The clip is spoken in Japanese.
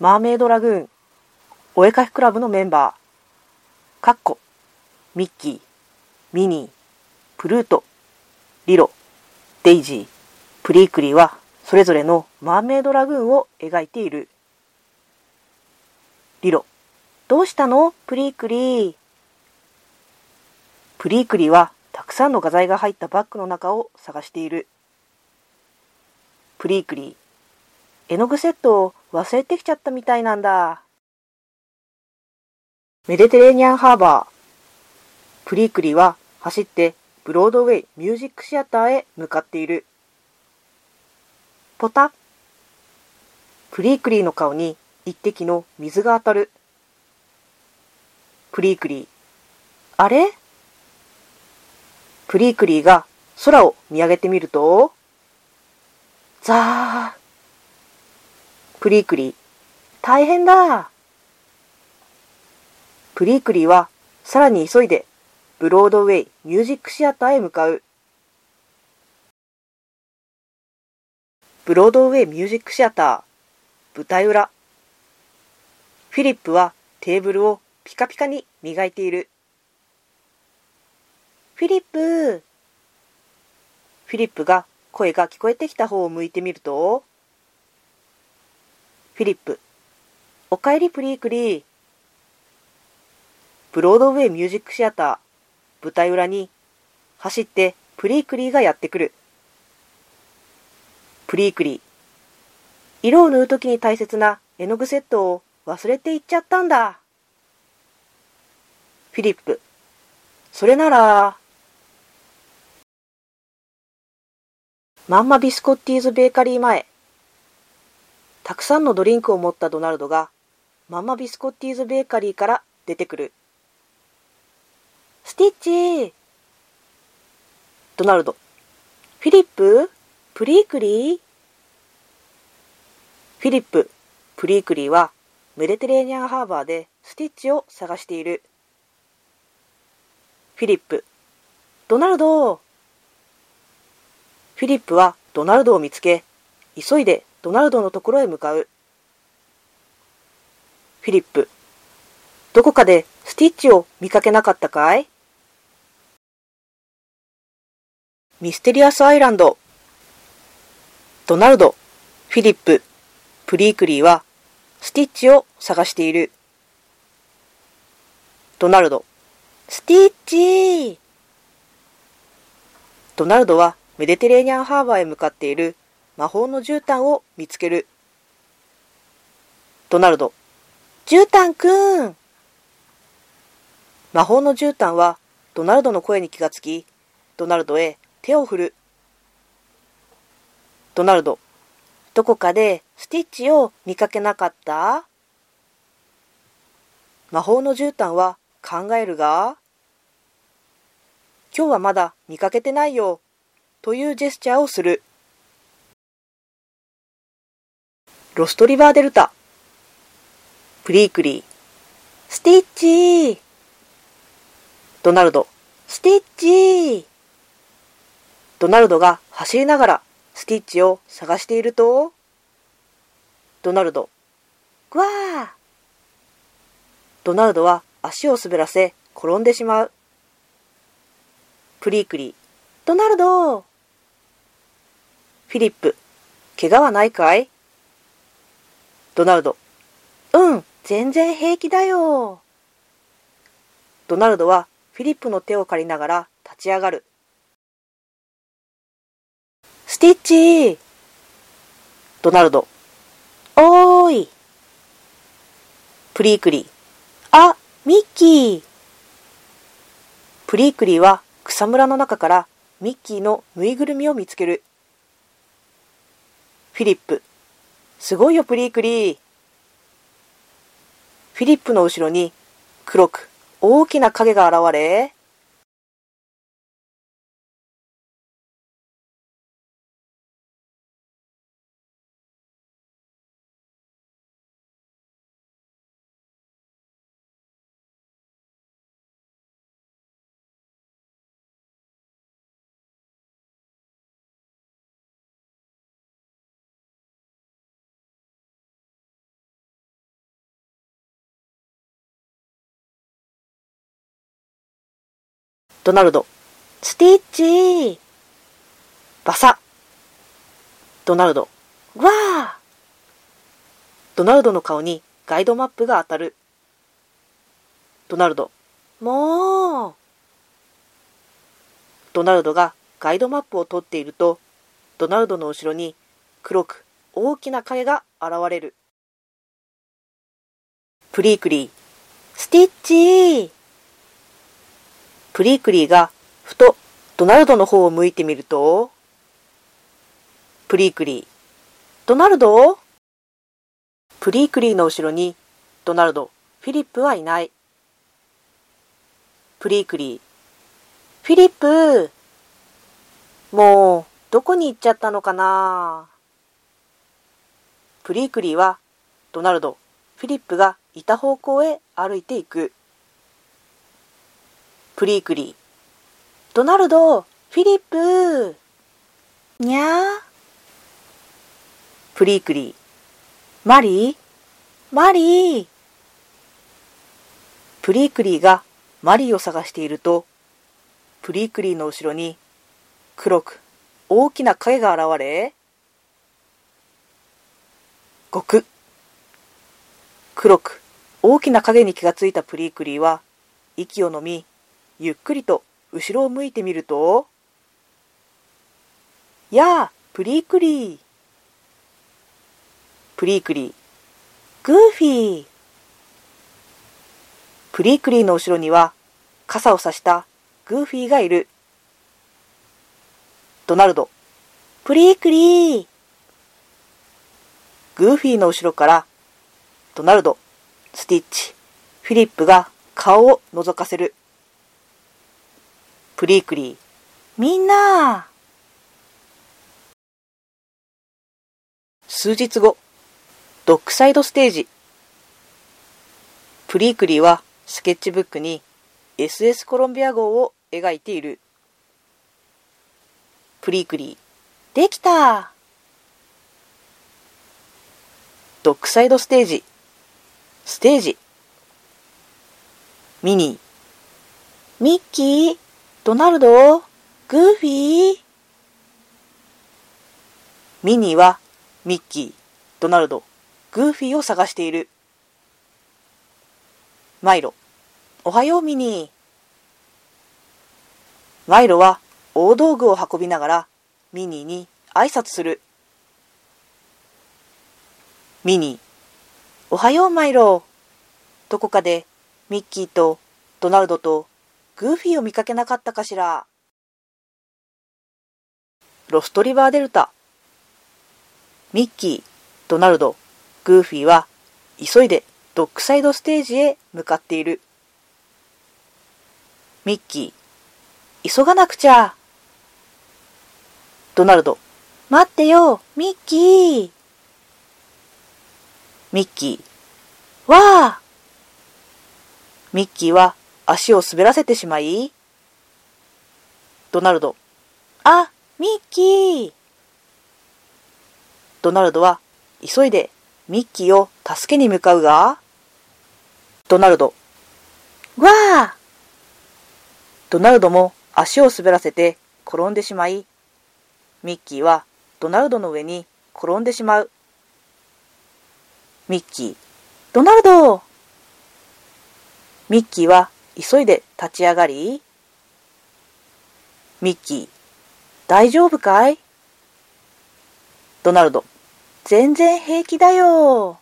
マーメイドラグーン、お絵かきクラブのメンバー、カッコ、ミッキー、ミニー、プルート、リロ、デイジー、プリークリーはそれぞれのマーメイドラグーンを描いている。リロ、どうしたの？プリークリー。プリークリーはたくさんの画材が入ったバッグの中を探している。プリークリー、絵の具セットを忘れてきちゃったみたいなんだ。メディテレーニアンハーバー。プリークリーは走ってブロードウェイミュージックシアターへ向かっている。ポタプリークリーの顔に一滴の水が当たる。プリークリー。あれ？プリークリーが空を見上げてみると、ザー。プリークリー、大変だプリークリーはさらに急いでブロードウェイミュージックシアターへ向かう。ブロードウェイミュージックシアター舞台裏フィリップはテーブルをピカピカに磨いている。フィリップフィリップが声が聞こえてきた方を向いてみると、フィリップ。おかえりプリークリー。ブロードウェイミュージックシアター、舞台裏に、走ってプリークリーがやってくる。プリークリー。色を塗るときに大切な絵の具セットを忘れていっちゃったんだ。フィリップ。それなら、マンマビスコッティーズベーカリー前。たくさんのドリンクを持ったドナルドがママビスコッティーズベーカリーから出てくる。スティッチドナルド。フィリッププリークリーフィリップ、プリークリーはメディテレーニアンハーバーでスティッチを探している。フィリップ、ドナルドフィリップはドナルドを見つけ、急いでドナルドのところへ向かう。フィリップ、どこかでスティッチを見かけなかったかい？ミステリアスアイランド。ドナルド、フィリップ、プリークリーはスティッチを探している。ドナルド、スティッチドナルドはメディテレーニアンハーバーへ向かっている魔法の絨毯を見つける。ドナルド、絨毯くん魔法の絨毯はドナルドの声に気がつき、ドナルドへ手を振る。ドナルド、どこかでスティッチを見かけなかった？魔法の絨毯は考えるが、今日はまだ見かけてないよ、というジェスチャーをする。ロストリバーデルタ。プリークリー。スティッチー。ドナルド。スティッチー。ドナルドが走りながらスティッチを探していると、ドナルド。ぐわー。ドナルドは足を滑らせ転んでしまう。プリークリー。ドナルドフィリップ。怪我はないかい？ドナルド。うん、全然平気だよ。ドナルドはフィリップの手を借りながら立ち上がる。スティッチドナルド。おーい。プリークリー。あ、ミッキー。プリークリーは草むらの中からミッキーのぬいぐるみを見つける。フィリップ。すごいよ、プリークリー。フィリップの後ろに黒く大きな影が現れ、ドナルド、スティッチ。バサ。ドナルド、わードナルドの顔にガイドマップが当たる。ドナルド、もう。ドナルドがガイドマップを取っていると、ドナルドの後ろに黒く大きな影が現れる。プリークリー、スティッチー。プリークリーがふとドナルドの方を向いてみると、プリークリー、ドナルド？プリークリーの後ろにドナルド、フィリップはいない。プリークリー、フィリップもう、どこに行っちゃったのかな？プリークリーは、ドナルド、フィリップがいた方向へ歩いていく。プリークリー、ドナルド、フィリップにゃー。プリークリー、マリー。マリー。プリークリーがマリーを探していると、プリークリーの後ろに黒く大きな影が現れ、ごく。黒く大きな影に気がついたプリークリーは息を飲み、ゆっくりと後ろを向いてみると、やあ、プリークリー。プリークリー、グーフィー。プリークリーの後ろには傘を差したグーフィーがいる。ドナルド、プリークリー。グーフィーの後ろからドナルド、スティッチ、フィリップが顔を覗かせる。プリークリー、みんな数日後、ドックサイドステージ。プリークリーはスケッチブックに SS コロンビア号を描いている。プリークリー、できたドックサイドステージ。ステージ。ミニー。ミッキー、ドナルド、グーフィー。ミニーはミッキー、ドナルド、グーフィーを探している。マイロ、おはようミニー。マイロは大道具を運びながらミニーに挨拶する。ミニー、おはようマイロ。どこかでミッキーとドナルドとグーフィーを見かけなかったかしら。ロストリバーデルタ。ミッキー、ドナルド、グーフィーは急いでドックサイドステージへ向かっている。ミッキー、急がなくちゃ。ドナルド、待ってよ、ミッキー。ミッキー、わあミッキーは足を滑らせてしまい、ドナルド、あ、ミッキー。ドナルドは急いでミッキーを助けに向かうが、ドナルド、わあ。ドナルドも足を滑らせて転んでしまい、ミッキーはドナルドの上に転んでしまう。ミッキー、ドナルド。ミッキーは急いで立ち上がり、ミッキー、大丈夫かい？ドナルド、全然平気だよ。